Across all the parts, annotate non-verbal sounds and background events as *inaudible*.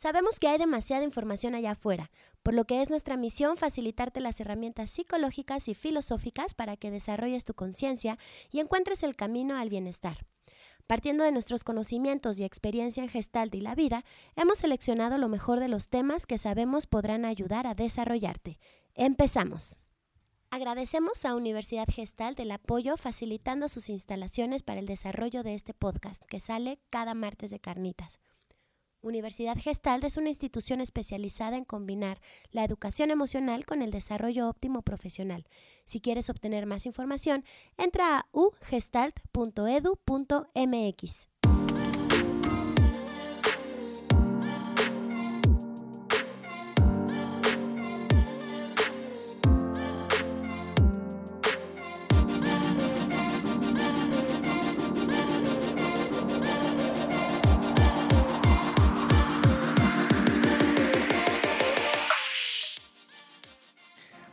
Sabemos que hay demasiada información allá afuera, por lo que es nuestra misión facilitarte las herramientas psicológicas y filosóficas para que desarrolles tu conciencia y encuentres el camino al bienestar. Partiendo de nuestros conocimientos y experiencia en Gestalt y la vida, hemos seleccionado lo mejor de los temas que sabemos podrán ayudar a desarrollarte. Empezamos. Agradecemos a Universidad Gestalt el apoyo facilitando sus instalaciones para el desarrollo de este podcast que sale cada martes de carnitas. Universidad Gestalt es una institución especializada en combinar la educación emocional con el desarrollo óptimo profesional. Si quieres obtener más información, entra a ugestalt.edu.mx.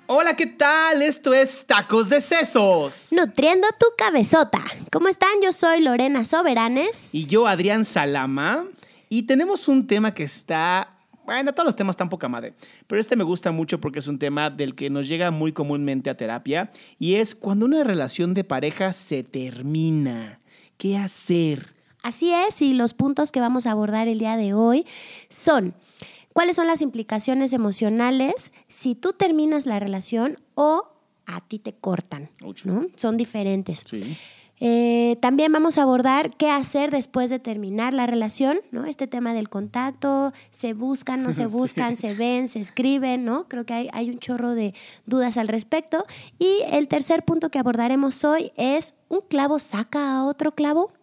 Hola, ¿qué tal? Esto es Tacos de Sesos. Nutriendo tu cabezota. ¿Cómo están? Yo soy Lorena Soberanes. Y yo, Adrián Salama. Y tenemos un tema que está... Bueno, todos los temas están poca madre, pero este me gusta mucho porque es un tema del que nos llega muy comúnmente a terapia y es cuando una relación de pareja se termina. ¿Qué hacer? Así es, y los puntos que vamos a abordar el día de hoy son cuáles son las implicaciones emocionales si tú terminas la relación o a ti te cortan. ¿no? Son diferentes. Eh, también vamos a abordar qué hacer después de terminar la relación, ¿no? Este tema del contacto, se buscan, no se *laughs* buscan, se ven, se escriben, ¿no? Creo que hay, hay, un chorro de dudas al respecto. Y el tercer punto que abordaremos hoy es, ¿un clavo saca a otro clavo?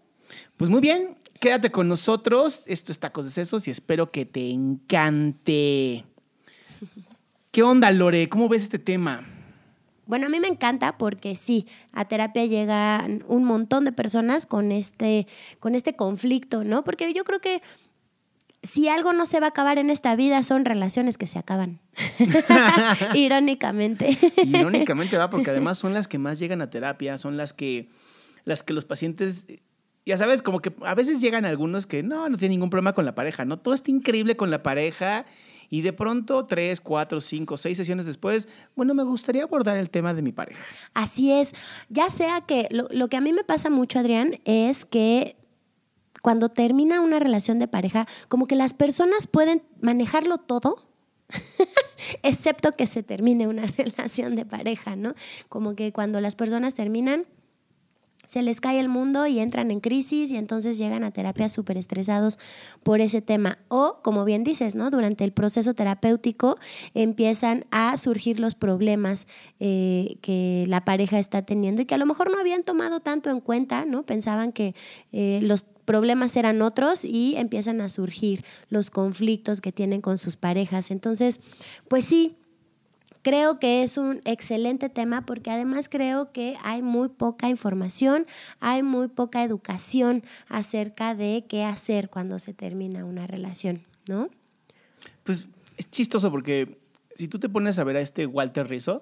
Pues muy bien, Quédate con nosotros. Esto es Tacos de Sesos y espero que te encante. ¿Qué onda, Lore? ¿Cómo ves este tema? Bueno, a mí me encanta porque sí, a terapia llegan un montón de personas con este, con este conflicto, ¿no? Porque yo creo que si algo no se va a acabar en esta vida son relaciones que se acaban. *laughs* *laughs* Irónicamente. Irónicamente va, porque además son las que más llegan a terapia, son las que, las que los pacientes ya sabes, como que a veces llegan algunos que no, no tienen ningún problema con la pareja, ¿no? Todo está increíble con la pareja y de pronto tres, cuatro, cinco, seis sesiones después, bueno, me gustaría abordar el tema de mi pareja. Así es, ya sea que lo, lo que a mí me pasa mucho, Adrián, es que cuando termina una relación de pareja, como que las personas pueden manejarlo todo. *laughs* excepto que se termine una *laughs* relación de pareja, ¿no? Como que cuando las personas terminan, se les cae el mundo y entran en crisis y entonces llegan a terapia súper estresados por ese tema. O, como bien dices, ¿no? Durante el proceso terapéutico empiezan a surgir los problemas eh, que la pareja está teniendo y que a lo mejor no habían tomado tanto en cuenta, ¿no? Pensaban que eh, los problemas eran otros y empiezan a surgir los conflictos que tienen con sus parejas. Entonces, pues sí, Creo que es un excelente tema porque además creo que hay muy poca información, hay muy poca educación acerca de qué hacer cuando se termina una relación, ¿no? Pues es chistoso porque si tú te pones a ver a este Walter Rizzo,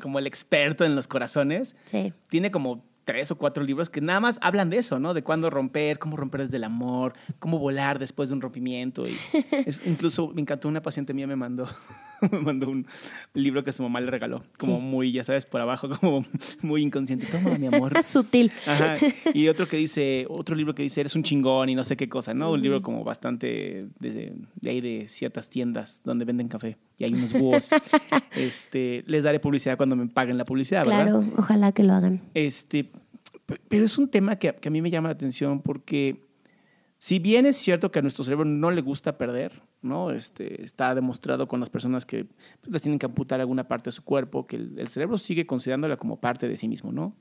como el experto en los corazones, tiene como tres o cuatro libros que nada más hablan de eso, ¿no? De cuándo romper, cómo romper desde el amor, cómo volar después de un rompimiento. Y *laughs* es, incluso me encantó, una paciente mía me mandó *laughs* me mandó un libro que su mamá le regaló, como muy, ya sabes, por abajo, *laughs* como muy inconsciente. Toma, mi amor. *laughs* Sutil. Ajá. Y otro que dice, otro libro que dice, eres un chingón y no sé qué cosa, ¿no? Un libro como bastante de, de ahí de ciertas tiendas donde venden café y hay unos búhos. este, les daré publicidad cuando me paguen la publicidad, ¿verdad? Claro, ojalá que lo hagan. Este, pero es un tema que, que a mí me llama la atención porque si bien es cierto que a nuestro cerebro no le gusta perder, ¿no? Este, está demostrado con las personas que les tienen que amputar alguna parte de su cuerpo, que el, cerebro sigue considerándola como parte de sí mismo, ¿no?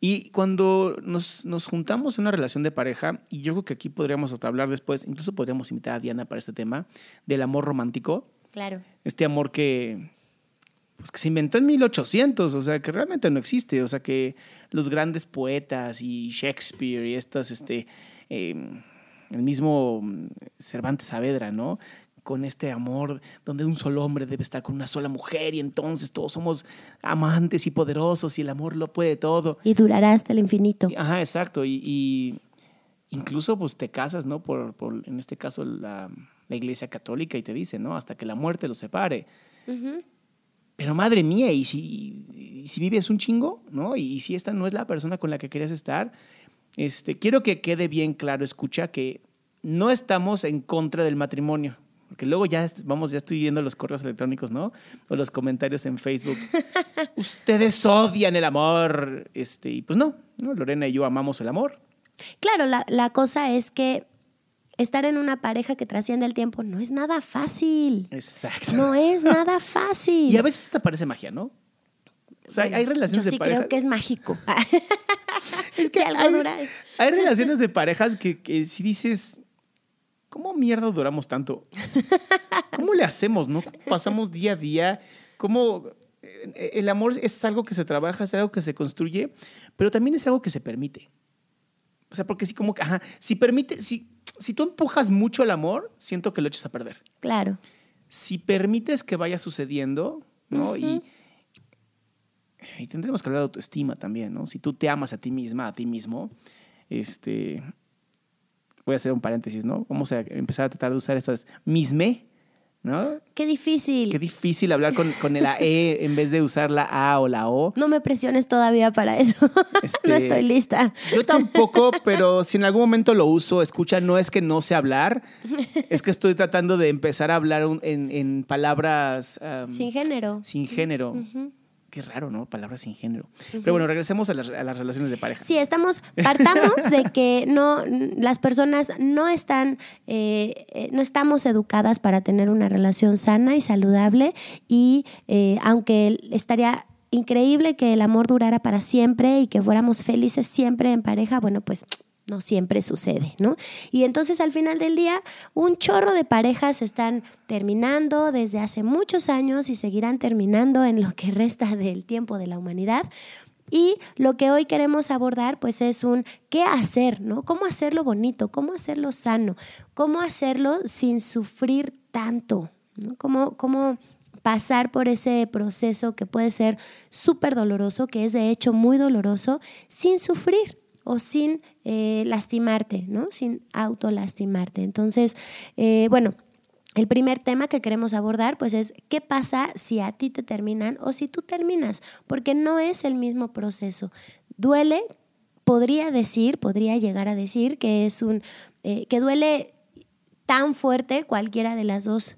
Y cuando nos, nos, juntamos en una relación de pareja, y yo creo que aquí podríamos hasta hablar después, incluso podríamos invitar a Diana para este tema, del amor romántico. Claro. Este amor que, pues que se inventó en 1800, o sea, que realmente no existe, o sea, que los grandes poetas y Shakespeare y estas, este, Em, el mismo mm, Cervantes Saavedra, ¿no? Con este amor donde un solo hombre debe estar con una sola mujer y entonces todos somos amantes y poderosos y el amor lo puede todo. Y durará hasta el infinito. Ajá, exacto. Y, incluso pues te casas, ¿no? Por, por en este caso, la, la Iglesia Católica y te dice, ¿no? Hasta que la muerte los separe. Pero madre mía, ¿y si, si vives un chingo, ¿no? Y, si esta no es la persona con la que querías estar, este, quiero que quede bien claro, escucha, que no estamos en contra del matrimonio. Porque luego ya vamos, ya estoy viendo los correos electrónicos, ¿no? O los comentarios en Facebook. *laughs* Ustedes odian el amor. Este, y pues no, no, Lorena y yo amamos el amor. Claro, la, la cosa es que estar en una pareja que trasciende el tiempo no es nada fácil. Exacto. No es *laughs* nada fácil. Y a veces te parece magia, ¿no? O sea, hay relaciones Yo sí de pareja. creo que es mágico. *laughs* *laughs* Es que Si algo hay, dura es- hay relaciones de parejas que, que si dices, ¿cómo mierda duramos tanto? ¿Cómo *laughs* le hacemos, no? ¿Cómo pasamos día a día? ¿Cómo eh, el amor es algo que se trabaja, es algo que se construye, pero también es algo que se permite? O sea, porque si como que, ajá, si permite, si, si tú empujas mucho el amor, siento que lo echas a perder. Claro. Si permites que vaya sucediendo, ¿no? y, y tendremos que hablar de autoestima también, ¿no? Si tú te amas a ti misma, a ti mismo, este, voy a hacer un paréntesis, ¿no? Vamos a empezar a tratar de usar esas misme, ¿no? Qué difícil. Qué difícil hablar con, con la E *laughs* en vez de usar la A o la O. No me presiones todavía para eso. *laughs* Este, no estoy lista. Yo tampoco, pero si en algún momento lo uso, escucha, no es que no sé hablar, es que estoy tratando de empezar a hablar un- en, en palabras um, Sin género. sin género. Ujú. Qué raro, ¿no? Palabras sin género. Pero bueno, regresemos a las, a las relaciones de pareja. Sí, estamos, partamos de que no, las personas no están, eh, eh, no estamos educadas para tener una relación sana y saludable y eh, aunque estaría increíble que el amor durara para siempre y que fuéramos felices siempre en pareja, bueno, pues no siempre sucede, ¿no? Y entonces al final del día, un chorro de parejas están terminando desde hace muchos años y seguirán terminando en lo que resta del tiempo de la humanidad. Y lo que hoy queremos abordar, pues es un qué hacer, ¿no? Cómo hacerlo bonito, cómo hacerlo sano, cómo hacerlo sin sufrir tanto, ¿no? Cómo, cómo pasar por ese proceso que puede ser súper doloroso, que es de hecho muy doloroso, sin sufrir o sin eh, lastimarte, ¿no? Sin autolastimarte. Entonces, eh, bueno, el primer tema que queremos abordar pues es qué pasa si a ti te terminan o si tú terminas, porque no es el mismo proceso. Duele, podría decir, podría llegar a decir que es un eh, que duele tan fuerte cualquiera de las dos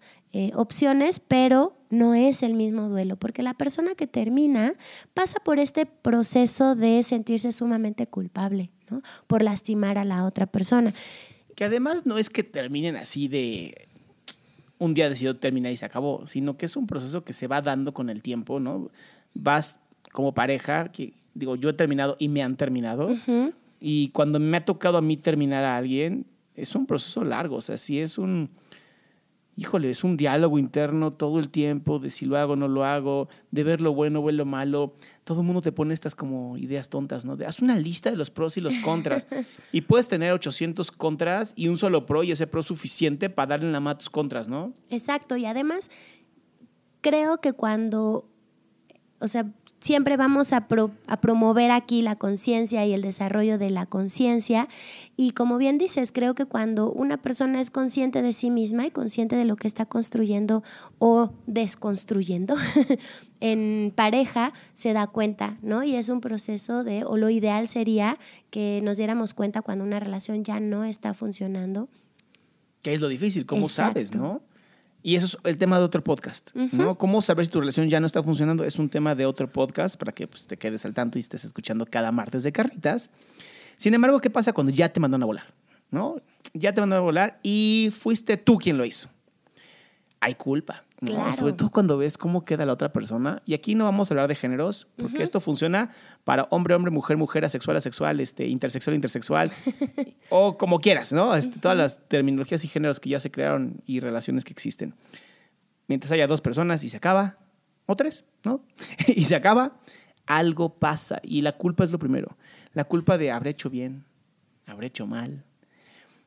opciones, pero no es el mismo duelo, porque la persona que termina pasa por este proceso de sentirse sumamente culpable, ¿no? Por lastimar a la otra persona. Que además no es que terminen así de un día decidió terminar y se acabó, sino que es un proceso que se va dando con el tiempo, ¿no? Vas como pareja, que digo, yo he terminado y me han terminado, y cuando me ha tocado a mí terminar a alguien, es un proceso largo, o sea, sí es un, híjole, es un diálogo interno todo el tiempo de si lo hago o no lo hago, de ver lo bueno, ver lo malo. Todo el mundo te pone estas como ideas tontas, ¿no? De, haz una lista de los pros y los contras. *laughs* y puedes tener 800 contras y un solo pro y ese pro suficiente para darle en la mano a tus contras, ¿no? Exacto, y además creo que cuando, o sea, siempre vamos a, pro- a promover aquí la conciencia y el desarrollo de la conciencia, y como bien dices, creo que cuando una persona es consciente de sí misma y consciente de lo que está construyendo o desconstruyendo *laughs* en pareja, se da cuenta, ¿no? Y es un proceso de, o lo ideal sería que nos diéramos cuenta cuando una relación ya no está funcionando. Que es lo difícil, ¿cómo Exacto. sabes, no? Y eso es el tema de otro podcast, ¿no? ¿Cómo saber si tu relación ya no está funcionando? Es un tema de otro podcast para que pues, te quedes al tanto y estés escuchando cada martes de carritas. Sin embargo, ¿qué pasa cuando ya te mandaron a volar? ¿No? Ya te mandaron a volar y fuiste tú quien lo hizo. Hay culpa, ¿no? Claro. Sobre todo cuando ves cómo queda la otra persona. Y aquí no vamos a hablar de géneros, porque esto funciona para hombre, hombre, mujer, mujer, asexual, asexual, este, intersexual, intersexual, *laughs* o como quieras, ¿no? Este, Todas las terminologías y géneros que ya se crearon y relaciones que existen. Mientras haya dos personas y se acaba, o tres, ¿no? *laughs* y se acaba, algo pasa. Y la culpa es lo primero. La culpa de habré hecho bien, habré hecho mal.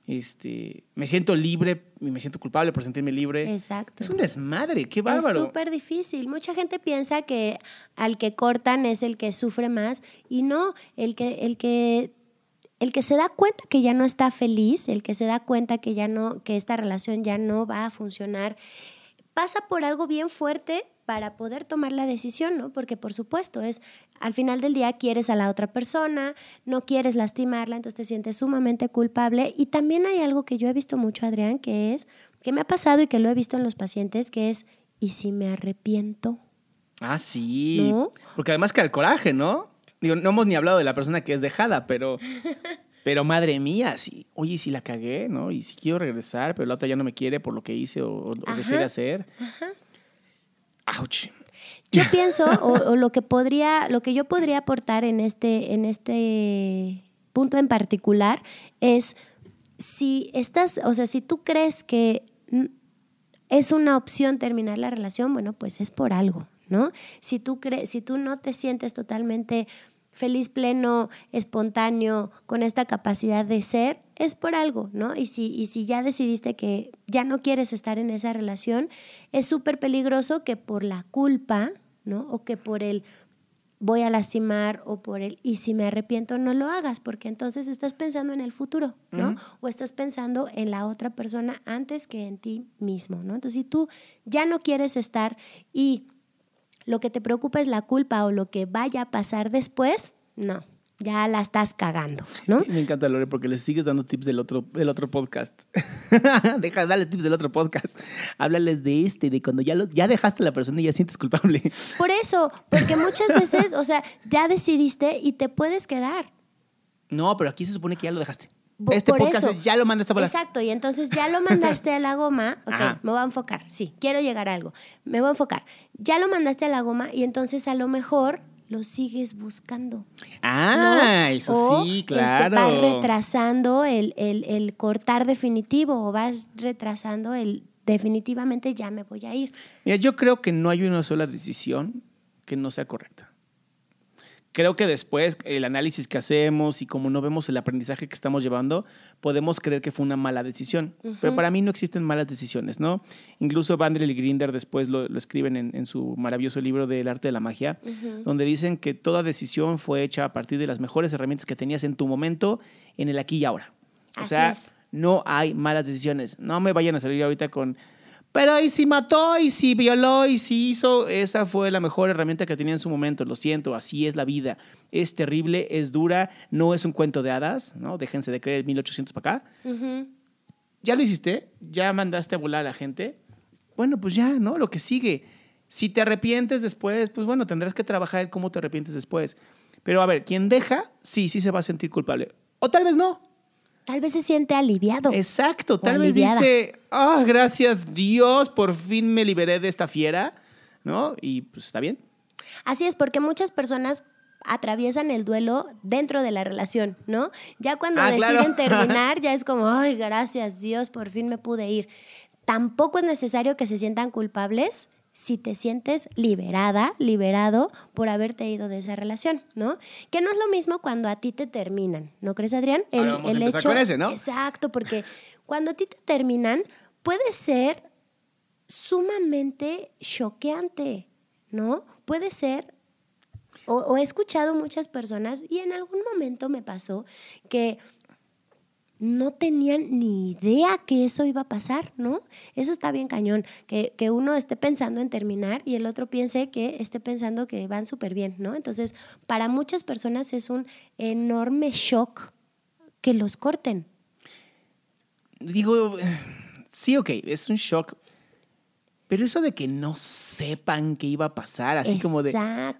Este, me siento libre y me siento culpable por sentirme libre. Exacto. Es un desmadre, qué Es bárbaro. súper difícil. Mucha gente piensa que al que cortan es el que sufre más y no, el que, el que el que se da cuenta que ya no está feliz, el que se da cuenta que ya no, que esta relación ya no va a funcionar, pasa por algo bien fuerte para poder tomar la decisión, ¿no? Porque por supuesto es, al final del día quieres a la otra persona, no quieres lastimarla, entonces te sientes sumamente culpable. Y también hay algo que yo he visto mucho, Adrián, que es, que me ha pasado y que lo he visto en los pacientes, que es, ¿y si me arrepiento? Ah, sí. Porque además que el coraje, ¿no? Digo, no hemos ni hablado de la persona que es dejada, pero... *laughs* Pero madre mía, sí. Oye, si la cagué, ¿no? Y si quiero regresar, pero la otra ya no me quiere por lo que hice o, dejé de hacer. Ajá. Ouch. Yo pienso, o, lo que podría, lo que yo podría aportar en este, en este punto en particular es si estás, o sea, si tú crees que es una opción terminar la relación, bueno, pues es por algo, ¿no? Si tú crees, si tú no te sientes totalmente feliz, pleno, espontáneo, con esta capacidad de ser, es por algo, ¿no? Y si, y si ya decidiste que ya no quieres estar en esa relación, es súper peligroso que por la culpa, ¿no? O que por el voy a lastimar o por el y si me arrepiento no lo hagas, porque entonces estás pensando en el futuro, ¿no? O estás pensando en la otra persona antes que en ti mismo, ¿no? Entonces, si tú ya no quieres estar y lo que te preocupa es la culpa o lo que vaya a pasar después, no, ya la estás cagando, ¿no? Me encanta, Lore, porque le sigues dando tips del otro, del otro podcast. *laughs* Deja, dale tips del otro podcast. Háblales de este, de cuando ya, lo, ya dejaste a la persona y ya sientes culpable. Por eso, porque muchas veces, o sea, ya decidiste y te puedes quedar. No, pero aquí se supone que ya lo dejaste. Este podcast ya lo mandaste Exacto, y entonces ya lo mandaste a la goma. *laughs* Ok, me voy a enfocar. Sí, quiero llegar a algo. Me voy a enfocar. Ya lo mandaste a la goma y entonces a lo mejor lo sigues buscando. Ah, eso sí, este, claro. vas retrasando el, el, cortar definitivo o vas retrasando el definitivamente ya me voy a ir. Mira, yo creo que no hay una sola decisión que no sea correcta creo que después el análisis que hacemos y como no vemos el aprendizaje que estamos llevando, podemos creer que fue una mala decisión. Pero para mí no existen malas decisiones, ¿no? Incluso Vandrel y Grinder después lo, escriben en, su maravilloso libro del arte de la magia, donde dicen que toda decisión fue hecha a partir de las mejores herramientas que tenías en tu momento, en el aquí y ahora. O sea, no hay malas decisiones. No me vayan a salir ahorita con pero y si mató, y si violó, y si hizo, esa fue la mejor herramienta que tenía en su momento. Lo siento, así es la vida. Es terrible, es dura, no es un cuento de hadas, ¿no? Déjense de creer 1800 para acá. ¿Ya lo hiciste? ¿Ya mandaste a volar a la gente? Bueno, pues ya, ¿no? Lo que sigue. Si te arrepientes después, pues bueno, tendrás que trabajar cómo te arrepientes después. Pero a ver, quien deja, sí, sí se va a sentir culpable. O tal vez no. Tal vez se siente aliviado. Exacto, tal vez dice, ah, gracias Dios, por fin me liberé de esta fiera, ¿no? Y pues está bien. Así es, porque muchas personas atraviesan el duelo dentro de la relación, ¿no? Ya cuando ah, deciden terminar, *laughs* ya es como, ay, gracias Dios, por fin me pude ir. Tampoco es necesario que se sientan culpables si te sientes liberada, liberado por haberte ido de esa relación, ¿no? Que no es lo mismo cuando a ti te terminan, ¿no crees, Adrián? El, vamos a hecho, con ese, ¿no? Exacto, porque cuando a ti te terminan puede ser sumamente choqueante, ¿no? Puede ser o, he escuchado muchas personas y en algún momento me pasó que no tenían ni idea que eso iba a pasar, ¿no? Eso está bien cañón, que, uno esté pensando en terminar y el otro piense que esté pensando que van súper bien, ¿no? Entonces, para muchas personas es un enorme shock que los corten. Digo, sí, ok, es un shock, pero eso de que no sepan qué iba a pasar, así como de,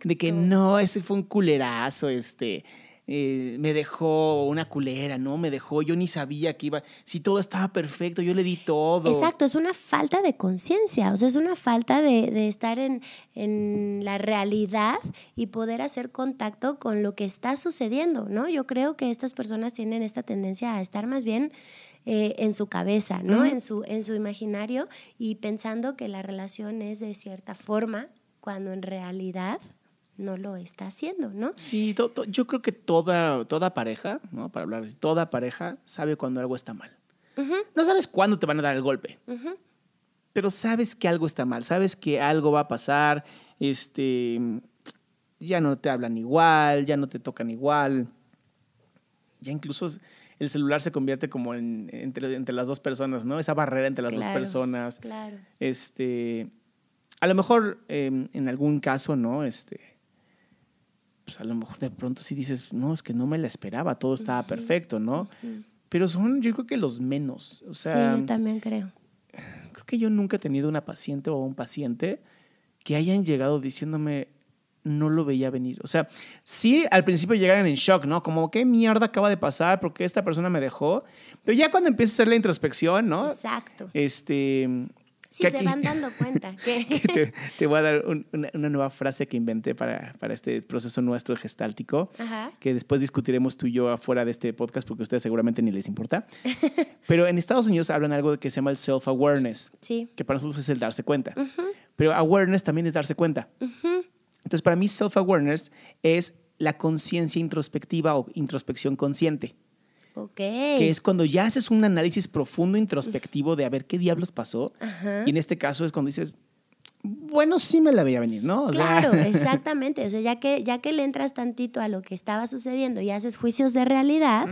de que no, ese fue un culerazo, este eh, me dejó una culera, ¿no? Me dejó, yo ni sabía que iba, si todo estaba perfecto, yo le di todo. Exacto, es una falta de conciencia, o sea, es una falta de, estar en, en, la realidad y poder hacer contacto con lo que está sucediendo, ¿no? Yo creo que estas personas tienen esta tendencia a estar más bien eh, en su cabeza, ¿no? en, su, en su imaginario y pensando que la relación es de cierta forma, cuando en realidad no lo está haciendo, ¿no? Sí, yo creo que toda, toda pareja, ¿no? Para hablar así, toda pareja sabe cuando algo está mal. No sabes cuándo te van a dar el golpe, pero sabes que algo está mal, sabes que algo va a pasar, este, ya no te hablan igual, ya no te tocan igual. ya incluso el celular se convierte como en, entre, entre las dos personas, ¿no? Esa barrera entre las dos personas. Claro. Este, a lo mejor eh, en algún caso, ¿no? Este, pues a lo mejor de pronto sí dices, no, es que no me la esperaba, todo estaba perfecto, ¿no? Pero son, yo creo que los menos. O sea, sí, yo también creo. creo que yo nunca he tenido una paciente o un paciente que hayan llegado diciéndome no lo veía venir. O sea, sí al principio llegan en shock, ¿no? Como, ¿qué mierda acaba de pasar? ¿Por qué esta persona me dejó? Pero ya cuando empieza a hacer la introspección, ¿no? Exacto. Este... Sí, que se aquí- van *laughs* dando cuenta que... *laughs* que te, te voy a dar un- una, una nueva frase que inventé para, para este proceso nuestro gestáltico, Ajá. que después discutiremos tú y yo afuera de este podcast porque a ustedes seguramente ni les importa. *laughs* Pero en Estados Unidos hablan algo que se llama el self-awareness, Sí. que para nosotros es el darse cuenta. Ujú, Pero awareness también es darse cuenta. ujú. Entonces, para mí, self-awareness es la conciencia introspectiva o introspección consciente, Que es cuando ya haces un análisis profundo introspectivo de a ver qué diablos pasó. Ajá. Y en este caso es cuando dices, bueno, sí me la veía venir, ¿no? O sea, Claro, *laughs* exactamente. O sea, ya que, ya que le entras tantito a lo que estaba sucediendo y haces juicios de realidad,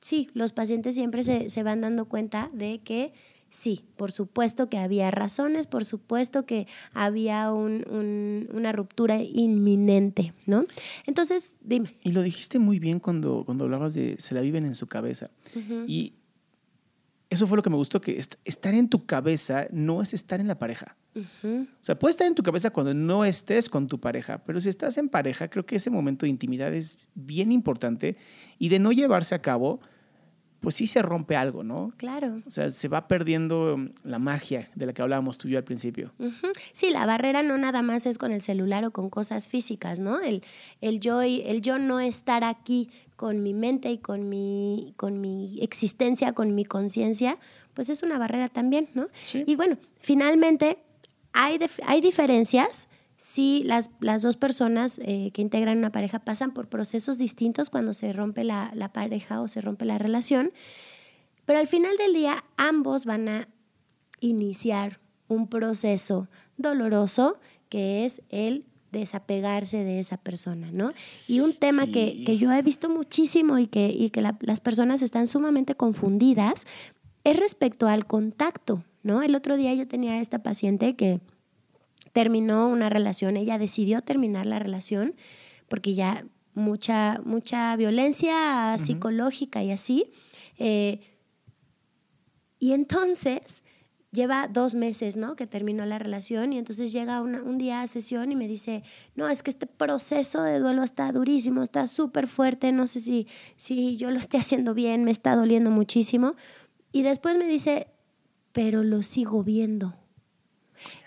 sí, los pacientes siempre se, se van dando cuenta de que sí, por supuesto que había razones, por supuesto que había un- un- una ruptura inminente, ¿no? Entonces, dime. Y lo dijiste muy bien cuando, cuando hablabas de se la viven en su cabeza. Y eso fue lo que me gustó, que est- estar en tu cabeza no es estar en la pareja. O sea, puedes estar en tu cabeza cuando no estés con tu pareja, pero si estás en pareja, creo que ese momento de intimidad es bien importante y de no llevarse a cabo, pues sí se rompe algo, ¿no? Claro. O sea, se va perdiendo mm, la magia de la que hablábamos tú y yo al principio. Sí, la barrera no nada más es con el celular o con cosas físicas, ¿no? El, el, yo, el yo no estar aquí con mi mente y con mi, con mi existencia, con mi conciencia, pues es una barrera también, ¿no? Sí. Y bueno, finalmente hay, hay diferencias si las, las dos personas eh, que integran una pareja pasan por procesos distintos cuando se rompe la, la pareja o se rompe la relación, pero al final del día ambos van a iniciar un proceso doloroso que es el desapegarse de esa persona, ¿no? Y un tema Sí. que, que yo he visto muchísimo y que, y que la- las personas están sumamente confundidas es respecto al contacto, ¿no? El otro día yo tenía esta paciente que terminó una relación, ella decidió terminar la relación porque ya mucha, mucha violencia psicológica y así. eh, y entonces lleva dos meses, ¿no? Que terminó la relación y entonces llega una- un día a sesión y me dice, no, es que este proceso de duelo está durísimo, está súper fuerte, no sé si, si yo lo esté haciendo bien, me está doliendo muchísimo. Y después me dice, pero lo sigo viendo.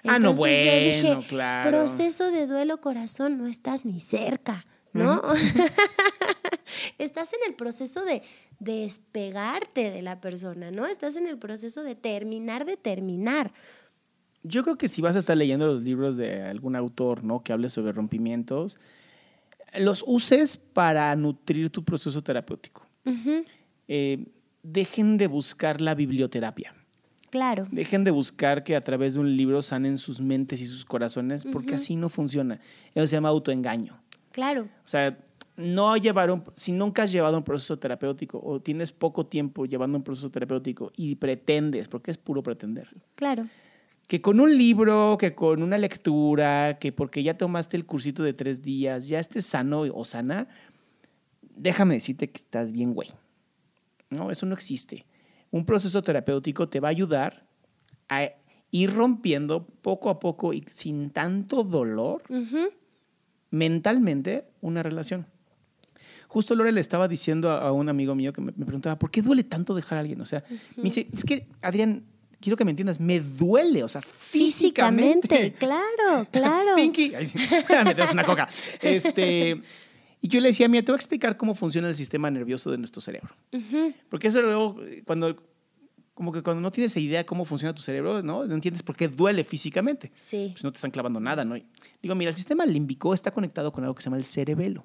Ah, no, Entonces yo dije, bueno, claro. proceso de duelo corazón, no estás ni cerca, ¿no? *laughs* estás en el proceso de despegarte de la persona, ¿no? Estás en el proceso de terminar de terminar. Yo creo que si vas a estar leyendo los libros de algún autor, ¿no? Que hable sobre rompimientos, los uses para nutrir tu proceso terapéutico. Eh, dejen de buscar la biblioterapia. Claro. Dejen de buscar que a través de un libro sanen sus mentes y sus corazones, porque así no funciona. Eso se llama autoengaño. Claro. O sea, no llevar un, si nunca has llevado un proceso terapéutico o tienes poco tiempo llevando un proceso terapéutico y pretendes, porque es puro pretender, Claro. que con un libro, que con una lectura, que porque ya tomaste el cursito de tres días, ya estés sano o sana, déjame decirte que estás bien, güey. No, eso no existe. Un proceso terapéutico te va a ayudar a ir rompiendo poco a poco y sin tanto dolor mentalmente una relación. Justo Lore le estaba diciendo a, a un amigo mío que me, me preguntaba, ¿por qué duele tanto dejar a alguien? O sea, me dice, es que, Adrián, quiero que me entiendas, me duele, o sea, físicamente. Físicamente, claro, *laughs* claro. Pinky, *laughs* me das una coca. Este, y yo le decía, mira, te voy a explicar cómo funciona el sistema nervioso de nuestro cerebro. Ujú, Porque eso luego, cuando, como que cuando no tienes idea de cómo funciona tu cerebro, ¿no? No entiendes por qué duele físicamente Sí. pues no te están clavando nada, ¿no? Digo, mira, el sistema límbico está conectado con algo que se llama el cerebelo.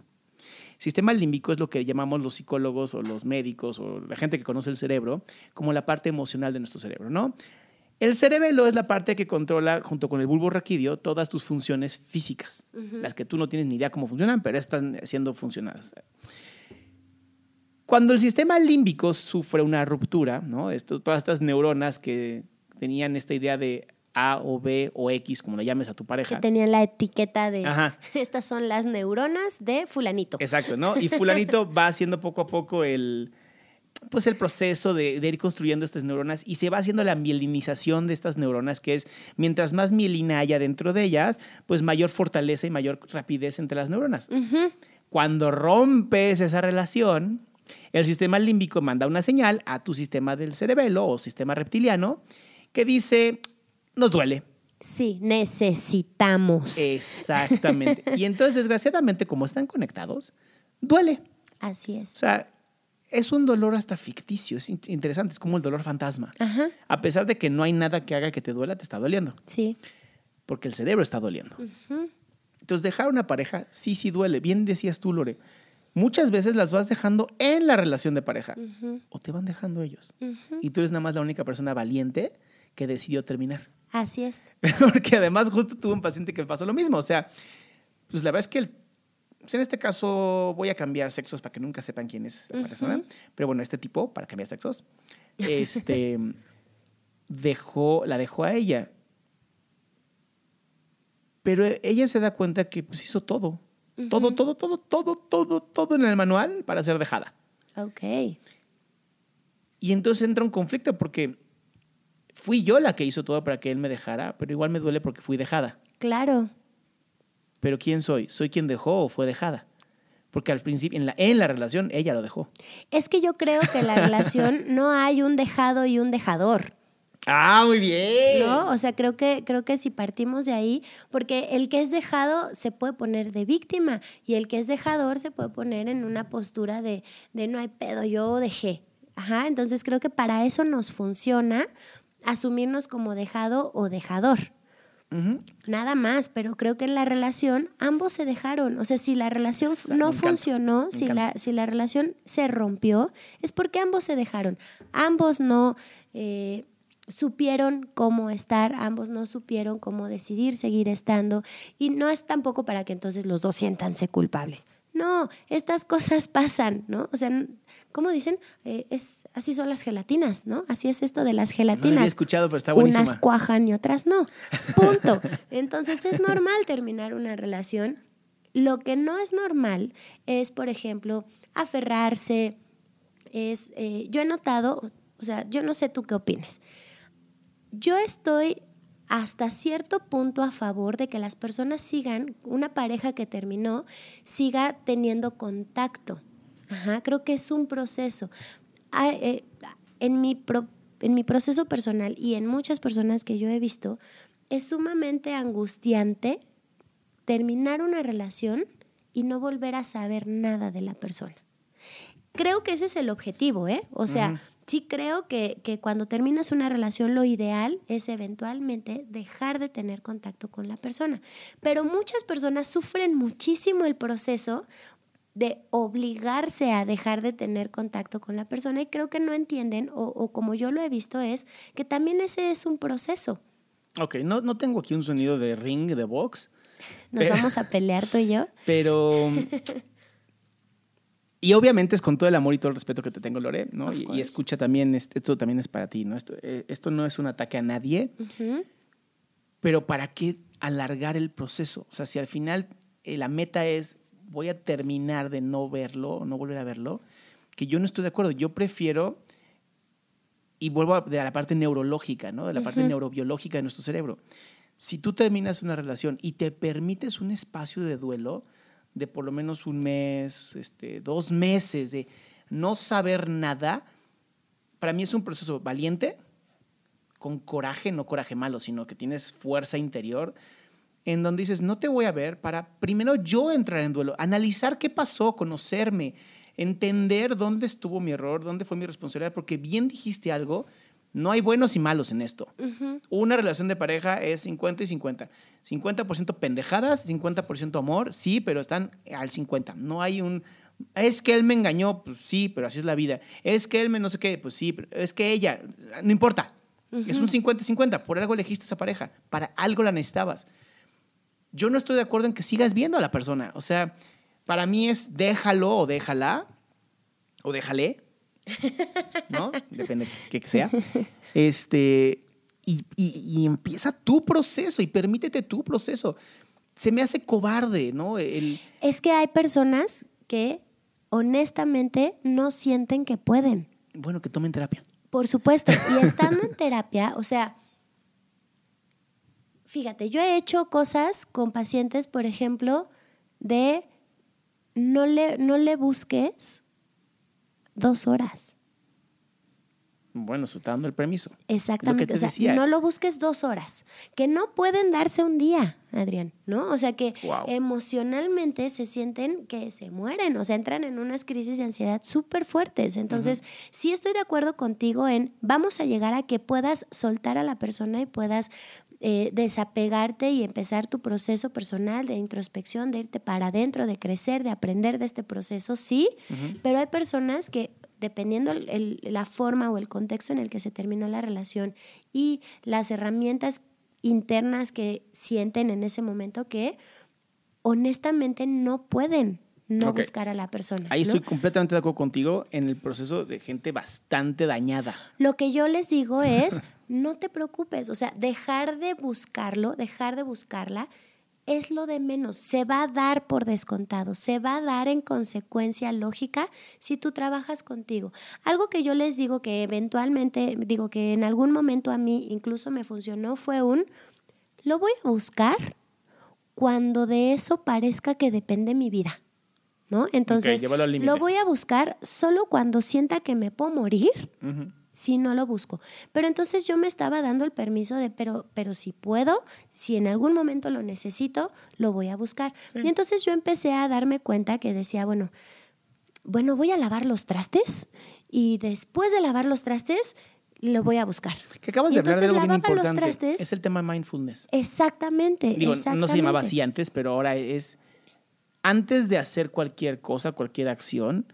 El sistema límbico es lo que llamamos los psicólogos o los médicos o la gente que conoce el cerebro como la parte emocional de nuestro cerebro, ¿no? El cerebelo es la parte que controla, junto con el bulbo raquídeo, todas tus funciones físicas, las que tú no tienes ni idea cómo funcionan, pero están siendo funcionadas. Cuando el sistema límbico sufre una ruptura, ¿no? Esto, todas estas neuronas que tenían esta idea de A o B o X, como le llames a tu Que pareja. tenían la etiqueta de Ajá. *laughs* estas son las neuronas de fulanito. Exacto, ¿no? Y fulanito *laughs* va haciendo poco a poco el, pues el proceso de, de ir construyendo estas neuronas y se va haciendo la mielinización de estas neuronas, que es mientras más mielina haya dentro de ellas, pues mayor fortaleza y mayor rapidez entre las neuronas. Cuando rompes esa relación, el sistema límbico manda una señal a tu sistema del cerebelo o sistema reptiliano que dice, nos duele. Sí, necesitamos. Exactamente. y entonces, desgraciadamente, como están conectados, duele. Así O es. sea, es un dolor hasta ficticio, es in- interesante, es como el dolor fantasma. Ajá, A pesar de que no hay nada que haga que te duela, te está doliendo, sí. porque el cerebro está doliendo. Entonces, dejar una pareja, sí, sí duele. Bien decías tú, Lore. Muchas veces las vas dejando en la relación de pareja o te van dejando ellos. Y tú eres nada más la única persona valiente que decidió terminar. Así es. *laughs* Porque además justo tuve un paciente que pasó lo mismo. O sea, pues la verdad es que el- pues en este caso voy a cambiar sexos para que nunca sepan quién es la persona. Pero bueno, este tipo, para cambiar sexos, *laughs* este, dejó, la dejó a ella. Pero ella se da cuenta que pues, hizo todo. Todo, todo, todo, todo, todo, todo en el manual para ser dejada. Ok. Y entonces entra un conflicto porque fui yo la que hizo todo para que él me dejara, pero igual me duele porque fui dejada. Claro. Pero ¿quién soy? ¿Soy quien dejó o fue dejada? Porque al principio, en la, en la relación, ella lo dejó. Es que yo creo que en la relación *laughs* no hay un dejado y un dejador. Ah, muy bien. ¿No? O sea, creo que, creo que si partimos de ahí, porque el que es dejado se puede poner de víctima y el que es dejador se puede poner en una postura de, de no hay pedo, yo dejé. Ajá, entonces creo que para eso nos funciona asumirnos como dejado o dejador. Nada más, pero creo que en la relación ambos se dejaron. O sea, si la relación Exacto, no funcionó, si la, si la relación se rompió, es porque ambos se dejaron. Ambos no eh, supieron cómo estar, ambos no supieron cómo decidir seguir estando. Y no es tampoco para que entonces los dos siéntanse culpables. No, estas cosas pasan, ¿no? O sea, ¿cómo dicen? Eh, es, así son las gelatinas, ¿no? Así es esto de las No gelatinas había escuchado, pero está buenísima. unas cuajan y otras no. Punto. Entonces es normal terminar una relación. Lo que no es normal es, por ejemplo, aferrarse. Es, eh, yo he notado, o sea, yo no sé tú qué opines. Yo estoy hasta cierto punto a favor de que las personas sigan, una pareja que terminó, siga teniendo contacto. Creo que es un proceso. Ah, eh, en, mi en mi proceso personal y en muchas personas que yo he visto, es sumamente angustiante terminar una relación y no volver a saber nada de la persona. Creo que ese es el objetivo, ¿eh? O sea. Sí creo que, que cuando terminas una relación lo ideal es eventualmente dejar de tener contacto con la persona. Pero muchas personas sufren muchísimo el proceso de obligarse a dejar de tener contacto con la persona y creo que no entienden, o, o como yo lo he visto, es que también ese es un proceso. Ok, no, no tengo aquí un sonido de ring, de box, Nos Pero- vamos a pelear tú y yo. pero... *laughs* y obviamente es con todo el amor y todo el respeto que te tengo, Lore, ¿no? Y, escucha también, esto también es para ti, ¿no? Esto, eh, esto no es un ataque a nadie, pero ¿para qué alargar el proceso? O sea, si al final eh, la meta es voy a terminar de no verlo, no volver a verlo, que yo no estoy de acuerdo. Yo prefiero, y vuelvo a, de la parte neurológica, ¿no? De la parte neurobiológica de nuestro cerebro. Si tú terminas una relación y te permites un espacio de duelo de por lo menos un mes, este, dos meses de no saber nada, para mí es un proceso valiente, con coraje, no coraje malo, sino que tienes fuerza interior, en donde dices, no te voy a ver para primero yo entrar en duelo, analizar qué pasó, conocerme, entender dónde estuvo mi error, dónde fue mi responsabilidad, porque bien dijiste algo, no hay buenos y malos en esto. Una relación de pareja es 50 y 50. 50% pendejadas, 50% amor, sí, pero están al 50. No hay un... Es que él me engañó, pues sí, pero así es la vida. Es que él me no sé qué, pues sí, pero es que ella, no importa. Es un 50-50. Por algo elegiste esa pareja. Para algo la necesitabas. Yo no estoy de acuerdo en que sigas viendo a la persona. O sea, para mí es déjalo o déjala. o déjale, *laughs* ¿no? Depende de qué sea. *laughs* Este, y, y, empieza tu proceso y permítete tu proceso. Se me hace cobarde, ¿no? El... Es que hay personas que honestamente no sienten que pueden. Bueno, que tomen terapia. Por supuesto. Y *laughs* estando en terapia, o sea, fíjate, yo he hecho cosas con pacientes, por ejemplo, de no le, no le busques dos horas. Bueno, se está dando el permiso. Exactamente. O sea, no lo busques dos horas, que no pueden darse un día, Adrián, ¿no? O sea, que emocionalmente se sienten que se mueren, o sea, entran en unas crisis de ansiedad súper fuertes. Entonces, sí estoy de acuerdo contigo en, vamos a llegar a que puedas soltar a la persona y puedas eh, desapegarte y empezar tu proceso personal de introspección, de irte para adentro, de crecer, de aprender de este proceso, sí, pero hay personas que dependiendo la forma o el contexto en el que se terminó la relación y las herramientas internas que sienten en ese momento que honestamente no pueden no buscar a la persona. Ahí estoy completamente de acuerdo contigo en el proceso de gente bastante dañada. Lo que yo les digo es, *laughs* no te preocupes, o sea, dejar de buscarlo, dejar de buscarla, es lo de menos. Se va a dar por descontado, se va a dar en consecuencia lógica si tú trabajas contigo. Algo que yo les digo que eventualmente, digo que en algún momento a mí incluso me funcionó fue un, lo voy a buscar cuando de eso parezca que depende mi vida. ¿No? Entonces, lo voy a buscar solo cuando sienta que me puedo morir. Si no lo busco. Pero entonces yo me estaba dando el permiso de, pero, pero si puedo, si en algún momento lo necesito, lo voy a buscar. Y entonces yo empecé a darme cuenta que decía, bueno, bueno, voy a lavar los trastes y después de lavar los trastes, lo voy a buscar. Que acabas de hablar de algo importante. es el tema mindfulness. Exactamente, Digo, exactamente. No se llamaba así antes, pero ahora es antes de hacer cualquier cosa, cualquier acción,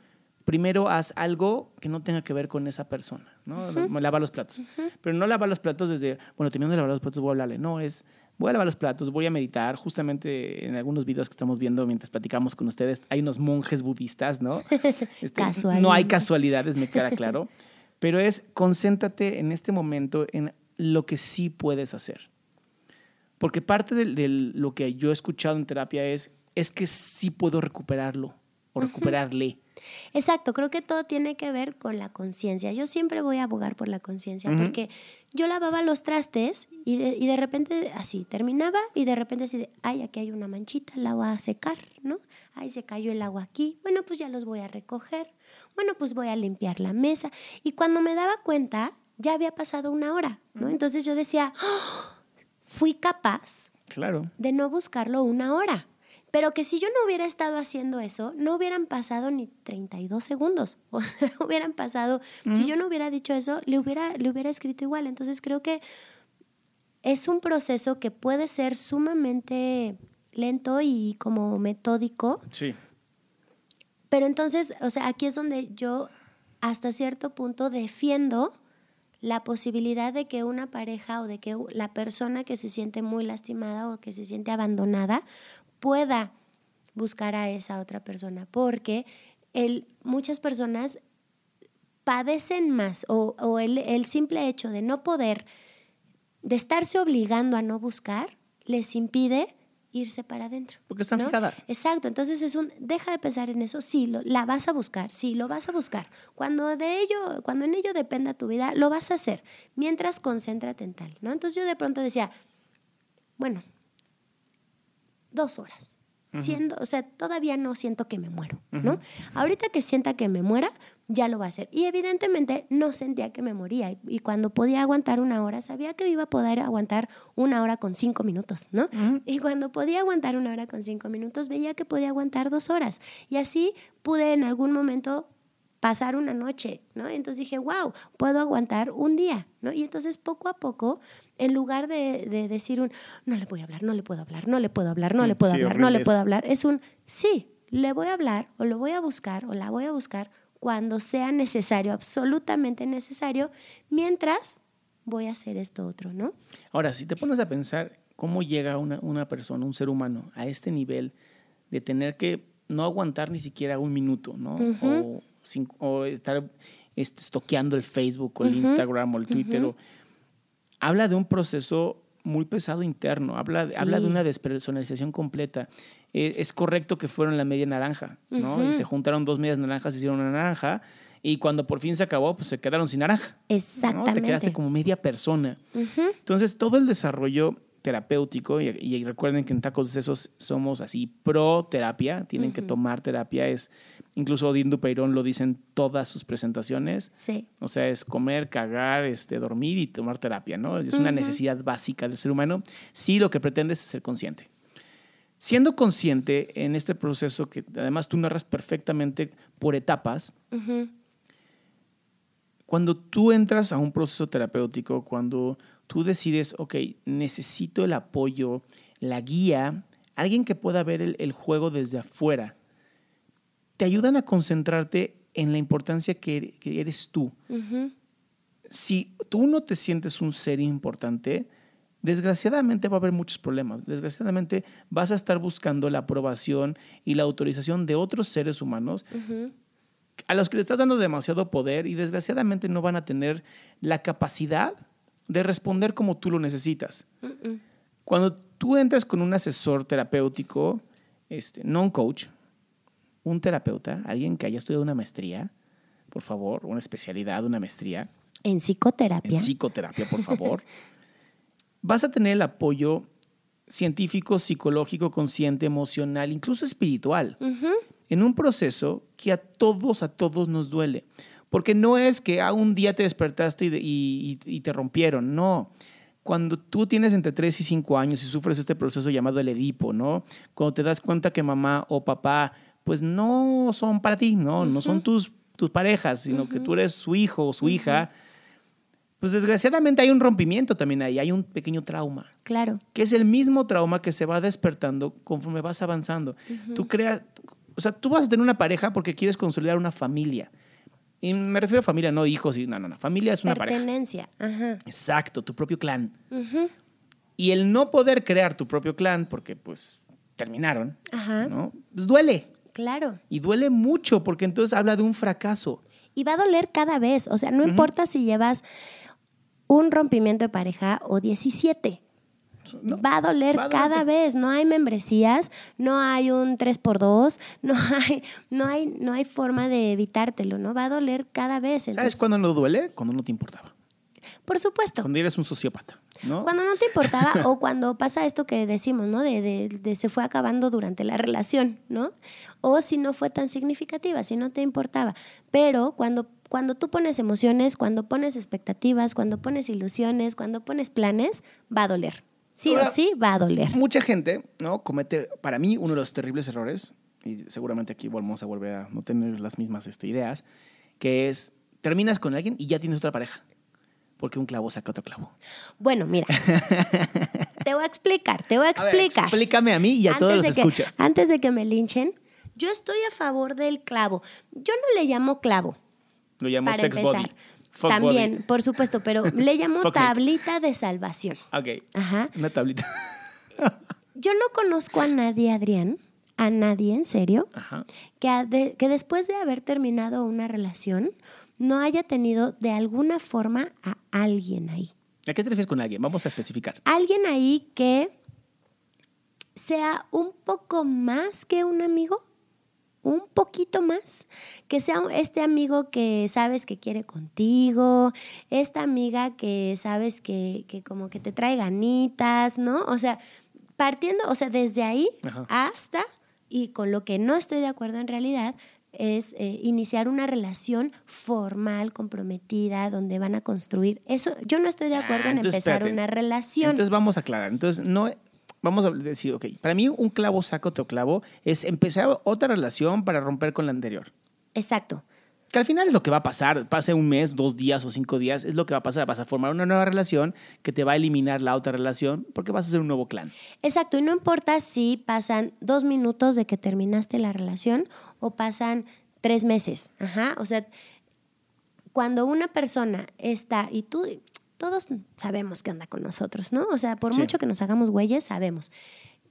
primero haz algo que no tenga que ver con esa persona, ¿no? Lava los platos. Pero no lavar los platos desde, bueno, terminando de lavar los platos voy a hablarle. No, es, voy a lavar los platos, voy a meditar. Justamente en algunos videos que estamos viendo mientras platicamos con ustedes, hay unos monjes budistas, ¿no? *laughs* Este, no hay casualidades, me queda claro. *laughs* Pero es, concéntrate en este momento en lo que sí puedes hacer. Porque parte de lo que yo he escuchado en terapia es, es que sí puedo recuperarlo o recuperarle. Exacto, creo que todo tiene que ver con la conciencia. Yo siempre voy a abogar por la conciencia porque yo lavaba los trastes y de, y de, repente así terminaba y de repente así de, ay, aquí hay una manchita, la voy a secar, ¿no? Ay, se cayó el agua aquí. Bueno, pues ya los voy a recoger. Bueno, pues voy a limpiar la mesa. Y cuando me daba cuenta, ya había pasado una hora, ¿no? Entonces yo decía, ¡Ah! fui capaz claro. de no buscarlo una hora. Pero que si yo no hubiera estado haciendo eso, no hubieran pasado ni 32 segundos. *laughs* O sea, hubieran pasado, si yo no hubiera dicho eso, le hubiera, le hubiera escrito igual. Entonces creo que es un proceso que puede ser sumamente lento y como metódico. Sí. Pero entonces, o sea, aquí es donde yo hasta cierto punto defiendo la posibilidad de que una pareja o de que la persona que se siente muy lastimada o que se siente abandonada pueda buscar a esa otra persona, porque el, muchas personas padecen más o, el, simple hecho de no poder, de estarse obligando a no buscar, les impide irse para adentro. Porque están fijadas. Exacto, entonces es un, deja de pensar en eso, sí, lo, la vas a buscar, sí, lo vas a buscar. Cuando de ello, cuando en ello dependa tu vida, lo vas a hacer, mientras concéntrate en tal, ¿no? Entonces yo de pronto decía, bueno, dos horas. Siendo, o sea, todavía no siento que me muero, ¿no? Ahorita que sienta que me muera, ya lo va a hacer. Y evidentemente no sentía que me moría. Y, cuando podía aguantar una hora, sabía que iba a poder aguantar una hora con cinco minutos, ¿no? Y cuando podía aguantar una hora con cinco minutos, veía que podía aguantar dos horas. Y así pude en algún momento pasar una noche, ¿no? Entonces dije, wow, puedo aguantar un día, ¿no? Y entonces poco a poco en lugar de, decir un, no le voy a hablar, no le puedo hablar, no le puedo hablar, no le puedo hablar, no le puedo hablar, es un, sí, le voy a hablar o lo voy a buscar o la voy a buscar cuando sea necesario, absolutamente necesario, mientras voy a hacer esto otro, ¿no? Ahora, si te pones a pensar cómo llega una, una persona, un ser humano, a este nivel de tener que no aguantar ni siquiera un minuto, ¿no? O o estar este, estoqueando el Facebook o el Instagram o el Twitter. Habla de un proceso muy pesado interno, habla, habla de una despersonalización completa. Eh, es correcto que fueron la media naranja, ¿no? Y se juntaron dos medias naranjas y hicieron una naranja. Y cuando por fin se acabó, pues se quedaron sin naranja. Exactamente. Te quedaste como media persona. Entonces, todo el desarrollo terapéutico, y, recuerden que en Tacos de Sesos somos así pro terapia, tienen que tomar terapia, es incluso Odín Dupeirón lo dice en todas sus presentaciones. Sí. O sea, es comer, cagar, este, dormir y tomar terapia, ¿no? Es una necesidad básica del ser humano. Sí, lo que pretendes es ser consciente. Siendo consciente en este proceso que además tú narras perfectamente por etapas, cuando tú entras a un proceso terapéutico, cuando tú decides, ok, necesito el apoyo, la guía, alguien que pueda ver el, juego desde afuera, te ayudan a concentrarte en la importancia que, eres tú. Si tú no te sientes un ser importante, desgraciadamente va a haber muchos problemas. Desgraciadamente vas a estar buscando la aprobación y la autorización de otros seres humanos a los que le estás dando demasiado poder y desgraciadamente no van a tener la capacidad de responder como tú lo necesitas. Cuando tú entras con un asesor terapéutico, este, no un coach, un terapeuta, alguien que haya estudiado una maestría, por favor, una especialidad, una maestría. En psicoterapia. En psicoterapia, por favor. *laughs* vas a tener el apoyo científico, psicológico, consciente, emocional, incluso espiritual, en un proceso que a todos, a todos nos duele. Porque no es que a ah, un día te despertaste y, te rompieron, no. Cuando tú tienes entre 3 y 5 años y sufres este proceso llamado el Edipo, ¿no? Cuando te das cuenta que mamá o papá, pues no son para ti, ¿no? No son tus, tus parejas, sino que tú eres su hijo o su hija. Pues desgraciadamente hay un rompimiento también ahí, hay un pequeño trauma. Claro. Que es el mismo trauma que se va despertando conforme vas avanzando. Tú creas, o sea, tú vas a tener una pareja porque quieres consolidar una familia. Y me refiero a familia, no hijos. Y, no, no, no. Familia es una pareja. Pertenencia. Ajá. Exacto, tu propio clan. Y el no poder crear tu propio clan, porque pues terminaron, Ajá. ¿no? Pues duele. Claro. Y duele mucho, porque entonces habla de un fracaso. Y va a doler cada vez. O sea, no importa si llevas un rompimiento de pareja o 17 va a doler cada vez. No hay membresías, no hay un 3x2, *laughs* no hay, no hay, no hay forma de evitártelo, ¿no? Va a doler cada vez. ¿Sabes cuándo no duele? Cuando no te importaba. Por supuesto. Cuando eres un sociópata, ¿no? Cuando no te importaba o cuando pasa esto que decimos, ¿no? De, de, se fue acabando durante la relación, ¿no? O si no fue tan significativa, si no te importaba. Pero cuando, cuando tú pones emociones, cuando pones expectativas, cuando pones ilusiones, cuando pones planes, va a doler. Sí o sí va a doler. Mucha gente, ¿no? Comete, para mí, uno de los terribles errores, y seguramente aquí vamos a volver a no tener las mismas este, ideas, que es, terminas con alguien y ya tienes otra pareja. Porque un clavo saca otro clavo. Bueno, mira. *laughs* te voy a explicar, te voy a explicar. explícame a mí y a todos los escuchas. Antes de que me linchen, yo estoy a favor del clavo. Yo no le llamo clavo. Lo llamo sex body. También, por supuesto, pero *laughs* le llamo tablita de salvación. Ok. Ajá. Una tablita. *laughs* Yo no conozco a nadie, Adrián, a nadie, en serio, Que, que después de haber terminado una relación no haya tenido de alguna forma a alguien ahí. ¿A qué te refieres con alguien? Vamos a especificar. Alguien ahí que sea un poco más que un amigo un poquito más, que sea este amigo que sabes que quiere contigo, esta amiga que sabes que, como que te trae ganitas, ¿no? O sea, partiendo, o sea, desde ahí hasta, y con lo que no estoy de acuerdo en realidad, es eh, iniciar una relación formal, comprometida, donde van a construir. Eso, yo no estoy de acuerdo ah, en empezar una relación. Entonces vamos a aclarar. Entonces, no, vamos a decir, ok, para mí un clavo saca otro clavo es empezar otra relación para romper con la anterior. Exacto. Que al final es lo que va a pasar, pase un mes, dos días o cinco días, es lo que va a pasar. Vas a formar una nueva relación que te va a eliminar la otra relación porque vas a ser un nuevo clan. Exacto, y no importa si pasan dos minutos de que terminaste la relación o pasan tres meses. Ajá, o sea, cuando una persona está, y tú, todos sabemos qué onda con nosotros, ¿no? O sea, por mucho que nos hagamos güeyes, sabemos.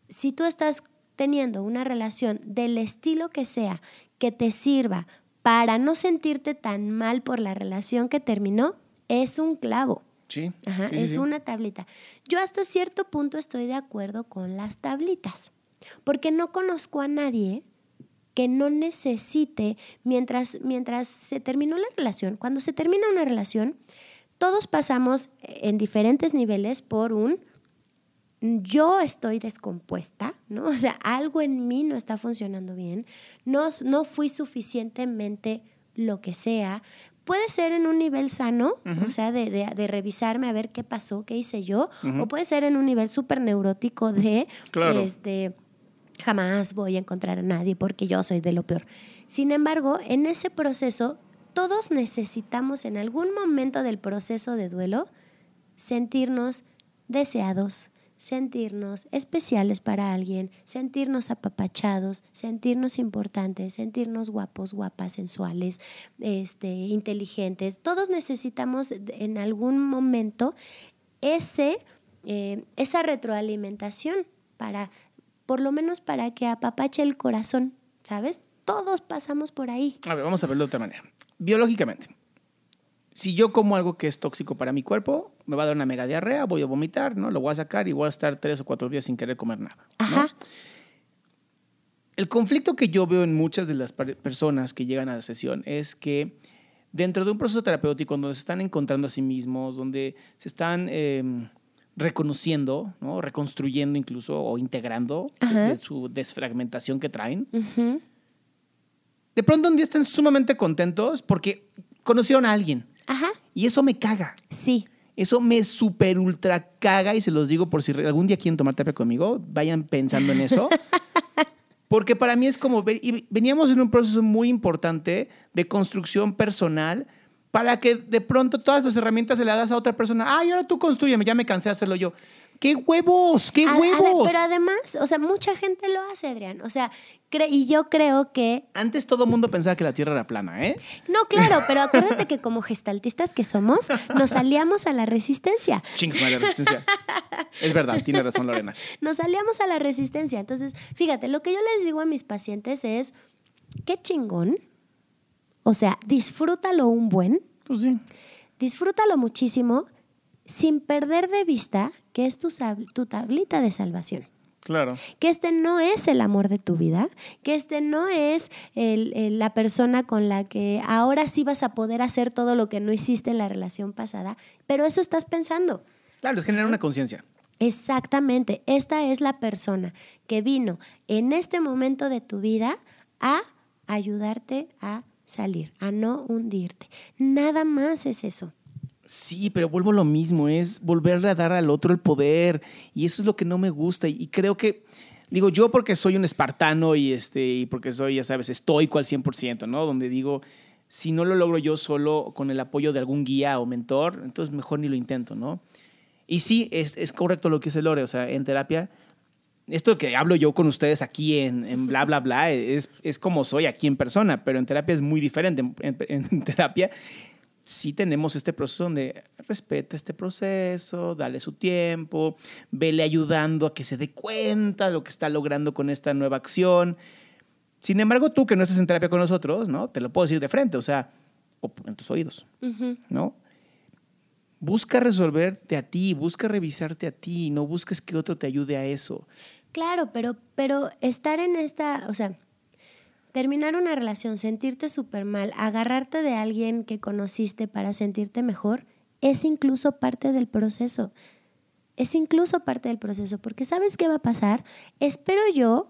Si tú estás teniendo una relación del estilo que sea, que te sirva para no sentirte tan mal por la relación que terminó, es un clavo. Sí. Ajá, sí, es sí. una tablita. Yo hasta cierto punto estoy de acuerdo con las tablitas, porque no conozco a nadie que no necesite, mientras, mientras se terminó la relación, cuando se termina una relación, todos pasamos en diferentes niveles por un yo estoy descompuesta, ¿no? *laughs* O sea, algo en mí no está funcionando bien, no, no fui suficientemente lo que sea. Puede ser en un nivel sano, o sea, de, de- de revisarme a ver qué pasó, qué hice yo, o puede ser en un nivel súper neurótico de, Claro. este, jamás voy a encontrar a nadie porque yo soy de lo peor. Sin embargo, en ese proceso, todos necesitamos en algún momento del proceso de duelo sentirnos deseados, sentirnos especiales para alguien, sentirnos apapachados, sentirnos importantes, sentirnos guapos, guapas, sensuales, este, inteligentes. Todos necesitamos en algún momento ese, eh, esa retroalimentación para, por lo menos para que apapache el corazón, ¿sabes? Todos pasamos por ahí. A ver, vamos a verlo de otra manera. Biológicamente, si yo como algo que es tóxico para mi cuerpo, me va a dar una mega diarrea, voy a vomitar, ¿no? Lo voy a sacar y voy a estar tres o cuatro días sin querer comer nada. ¿no? Ajá. El conflicto que yo veo en muchas de las personas que llegan a la sesión es que dentro de un proceso terapéutico donde se están encontrando a sí mismos, donde se están eh, reconociendo, ¿no? reconstruyendo incluso o integrando de- Ajá. de su desfragmentación que traen. De pronto un día están sumamente contentos porque conocieron a alguien. Ajá. Y eso me caga. Sí. Eso me super ultra caga y se los digo por si algún día quieren tomar terapia conmigo, vayan pensando en eso. *laughs* Porque para mí es como, y veníamos en un proceso muy importante de construcción personal para que de pronto todas las herramientas se las das a otra persona. Ay, ahora tú construyeme, ya me cansé de hacerlo yo. ¡Qué huevos! ¡Qué A- a- huevos! pero además, o sea, mucha gente lo hace, Adrián. O sea, y yo creo que. Antes todo el mundo pensaba que la Tierra era plana, ¿eh? No, claro, pero acuérdate que como gestaltistas que somos, nos aliamos a la resistencia. Chingues madre, resistencia. es verdad, tiene razón Lorena. Nos aliamos a la resistencia. Entonces, fíjate, lo que yo les digo a mis pacientes es: qué chingón. O sea, disfrútalo un buen, Pues sí. disfrútalo muchísimo, sin perder de vista que es tu, tu tablita de salvación. Claro. que este no es el amor de tu vida, que este no es el- el- la persona con la que ahora sí vas a poder hacer todo lo que no hiciste en la relación pasada, pero eso estás pensando. Claro, es generar una conciencia. Exactamente, esta es la persona que vino en este momento de tu vida a ayudarte a salir, a no hundirte. Nada más es eso. Sí, pero vuelvo lo mismo, es volverle a dar al otro el poder. Y eso es lo que no me gusta. Y creo que, digo, yo porque soy un espartano y, este, y porque soy, ya sabes, estoico al 100%, ¿no? Donde digo, si no lo logro yo solo con el apoyo de algún guía o mentor, entonces mejor ni lo intento, ¿no? Y sí, es, es correcto lo que dice Lore, o sea, en terapia, esto que hablo yo con ustedes aquí en, bla, bla, bla, es, es como soy aquí en persona, pero en terapia es muy diferente. En, en- en terapia sí tenemos este proceso donde respeta este proceso, dale su tiempo, vele ayudando a que se dé cuenta de lo que está logrando con esta nueva acción. Sin embargo, tú que no estás en terapia con nosotros, ¿no? Te lo puedo decir de frente, o sea, o en tus oídos, ¿no? Busca resolverte a ti, busca revisarte a ti, no busques que otro te ayude a eso. Claro, pero, pero estar en esta, o sea, terminar una relación, sentirte súper mal, agarrarte de alguien que conociste para sentirte mejor, es incluso parte del proceso. Es incluso parte del proceso, porque ¿sabes qué va a pasar? Espero yo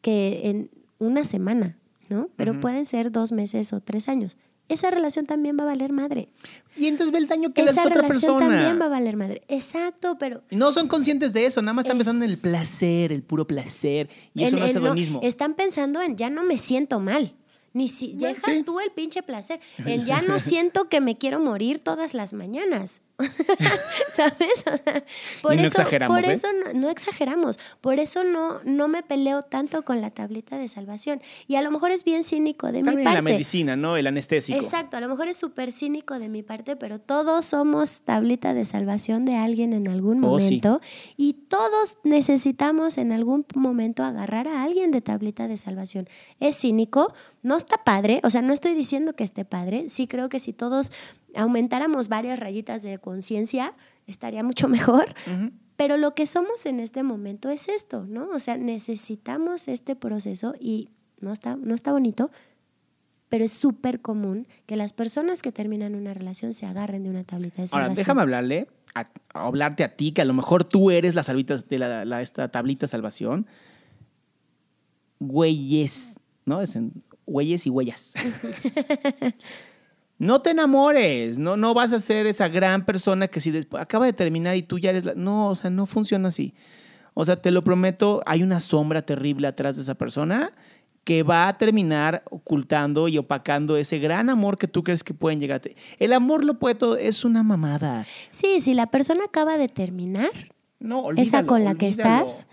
que en una semana, ¿no? Pero pueden ser dos meses o tres años. Esa relación también va a valer madre. Y entonces ve el daño que le Esa haces a otra relación persona. también va a valer madre. Exacto, pero no son conscientes de eso, nada más están Es- pensando en el placer, el puro placer. Y eso no es hedonismo. Están pensando en ya no me siento mal. Ni si Bueno, deja sí. tú el pinche placer. *laughs* En ya no siento que me quiero morir todas las mañanas. *laughs* ¿Sabes? O sea, por Y no eso, exageramos, por ¿eh? eso no, no exageramos. Por eso no, no me peleo tanto con la tablita de salvación. Y a lo mejor es bien cínico de mi parte. la medicina, ¿no? El anestésico. Exacto, a lo mejor es súper cínico de mi parte, pero todos somos tablita de salvación de alguien en algún Oh, sí. momento y todos necesitamos en algún momento agarrar a alguien de tablita de salvación. Es cínico, no está padre, o sea, no estoy diciendo que esté padre, sí creo que si todos aumentáramos varias rayitas de conciencia, estaría mucho mejor. Pero lo que somos en este momento es esto, ¿no? O sea, necesitamos este proceso y no está, no está bonito, pero es súper común que las personas que terminan una relación se agarren de una tablita de salvación. Ahora, déjame hablarle, a, a hablarte a ti, que a lo mejor tú eres la salvita de la, la- esta tablita de salvación. Güeyes, ¿no? Es en güeyes y huellas. *laughs* no te enamores, no, no vas a ser esa gran persona que si después acaba de terminar y tú ya eres la... No, o sea, no funciona así. O sea, te lo prometo, hay una sombra terrible atrás de esa persona que va a terminar ocultando y opacando ese gran amor que tú crees que pueden llegarte. El amor lo puede todo, es una mamada. Sí, si la persona acaba de terminar, No, olvídalo, esa con la que estás,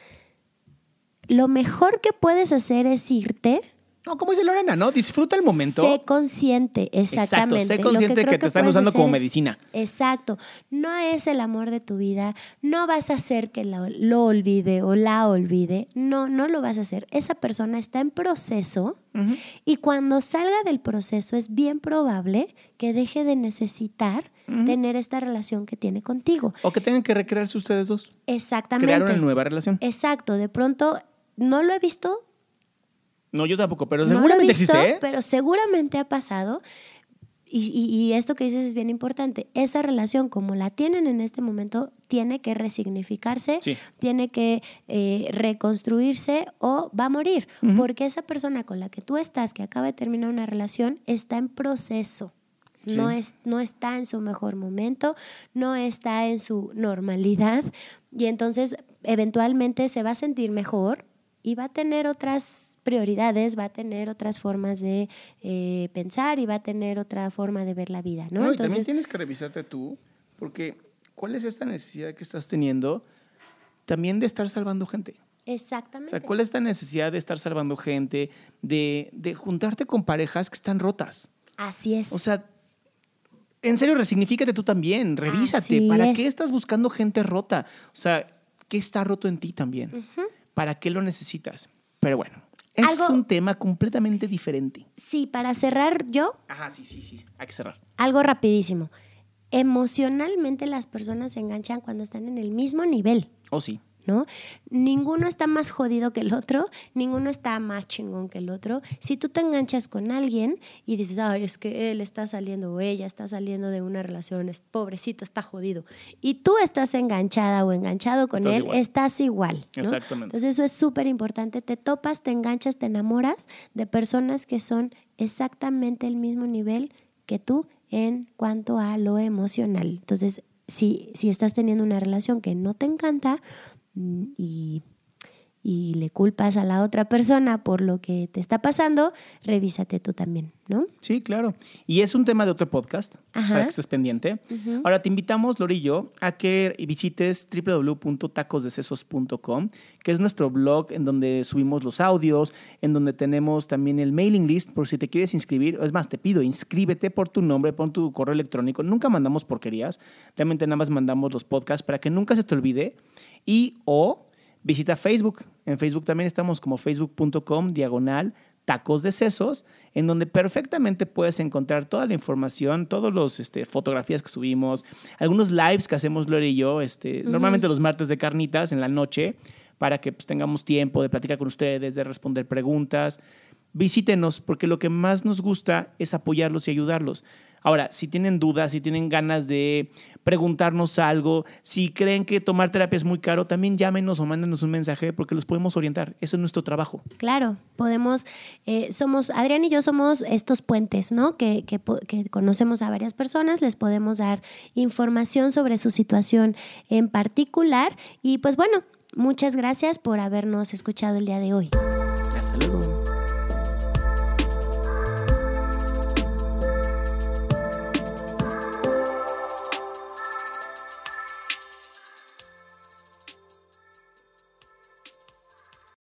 lo mejor que puedes hacer es irte. No, como dice Lorena, ¿no? Disfruta el momento. Sé consciente, Exacto, exactamente. sé Lo consciente que, creo te están usando como hacer medicina. Exacto. No es el amor de tu vida. No vas a hacer que lo, lo olvide o la olvide. No, no lo vas a hacer. Esa persona está en proceso y cuando salga del proceso es bien probable que deje de necesitar tener esta relación que tiene contigo. O que tengan que recrearse ustedes dos. Exactamente. Crear una nueva relación. Exacto. De pronto, no lo he visto, No, yo tampoco, pero no lo he seguramente visto, existe, ¿eh? pero seguramente ha pasado. Y, y- y esto que dices es bien importante. Esa relación, como la tienen en este momento, tiene que resignificarse, Sí. tiene que eh, reconstruirse o va a morir. Porque esa persona con la que tú estás, que acaba de terminar una relación, está en proceso. No, es, no está en su mejor momento, no está en su normalidad y entonces eventualmente se va a sentir mejor y va a tener otras prioridades, va a tener otras formas de eh, pensar y va a tener otra forma de ver la vida, ¿no? No, y también Entonces, tienes que revisarte tú, porque ¿cuál es esta necesidad que estás teniendo también de estar salvando gente? O exactamente. sea, ¿cuál es esta necesidad de estar salvando gente, de, de juntarte con parejas que están rotas? Así es. O sea, en serio, resignifícate tú también, revísate. Así ¿Para es. qué estás buscando gente rota? O sea, ¿qué está roto en ti también? ¿Para qué lo necesitas? Pero bueno, es Algo- un tema completamente diferente. Sí, para cerrar yo, Ajá, sí, sí, sí. Hay que cerrar. algo rapidísimo. Emocionalmente las personas se enganchan cuando están en el mismo nivel. Oh, sí. ¿No? Ninguno está más jodido que el otro, ninguno está más chingón que el otro. Si tú te enganchas con alguien y dices, ay, es que él está saliendo o ella está saliendo de una relación, es pobrecito, está jodido, y tú estás enganchada o enganchado con Estás él, igual. estás igual. ¿no? Exactamente. Entonces eso es súper importante. Te topas, te enganchas, te enamoras de personas que son exactamente el mismo nivel que tú en cuanto a lo emocional. Entonces, si, si estás teniendo una relación que no te encanta y, y le culpas a la otra persona por lo que te está pasando, revísate tú también, ¿no? Sí, claro. Y es un tema de otro podcast, Ajá. para que estés pendiente. Ahora te invitamos, Lori y yo, a que visites www.tacosdecesos.com, que es nuestro blog en donde subimos los audios, en donde tenemos también el mailing list por si te quieres inscribir. Es más, te pido, inscríbete por tu nombre, pon tu correo electrónico. Nunca mandamos porquerías, realmente nada más mandamos los podcasts para que nunca se te olvide. Y o visita Facebook. En Facebook también estamos como facebook.com diagonal tacos de sesos, en donde perfectamente puedes encontrar toda la información, todas las este, fotografías que subimos, algunos lives que hacemos Lore y yo, este, normalmente los martes de carnitas en la noche, para que pues, tengamos tiempo de platicar con ustedes, de responder preguntas. Visítenos, porque lo que más nos gusta es apoyarlos y ayudarlos. Ahora, si tienen dudas, si tienen ganas de preguntarnos algo, si creen que tomar terapia es muy caro, también llámenos o mándenos un mensaje porque los podemos orientar. Eso es nuestro trabajo. Claro, podemos, eh, somos, Adrián y yo somos estos puentes, ¿no? Que, que, que conocemos a varias personas, les podemos dar información sobre su situación en particular. Y pues bueno, muchas gracias por habernos escuchado el día de hoy. Hasta luego.